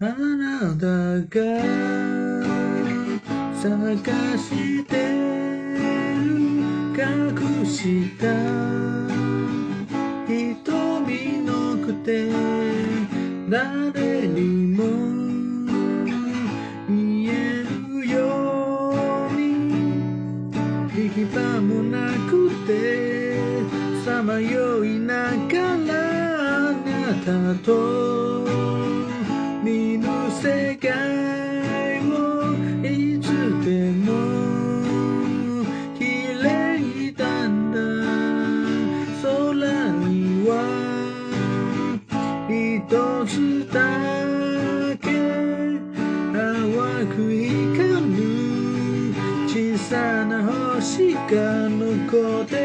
あなたが探してる隠した。瞳のくて誰にも見えるように行き場もなくてさまよいながらあなたと界をいつでも綺麗だんだ。空には一つだけ淡く光る。小さな星が残って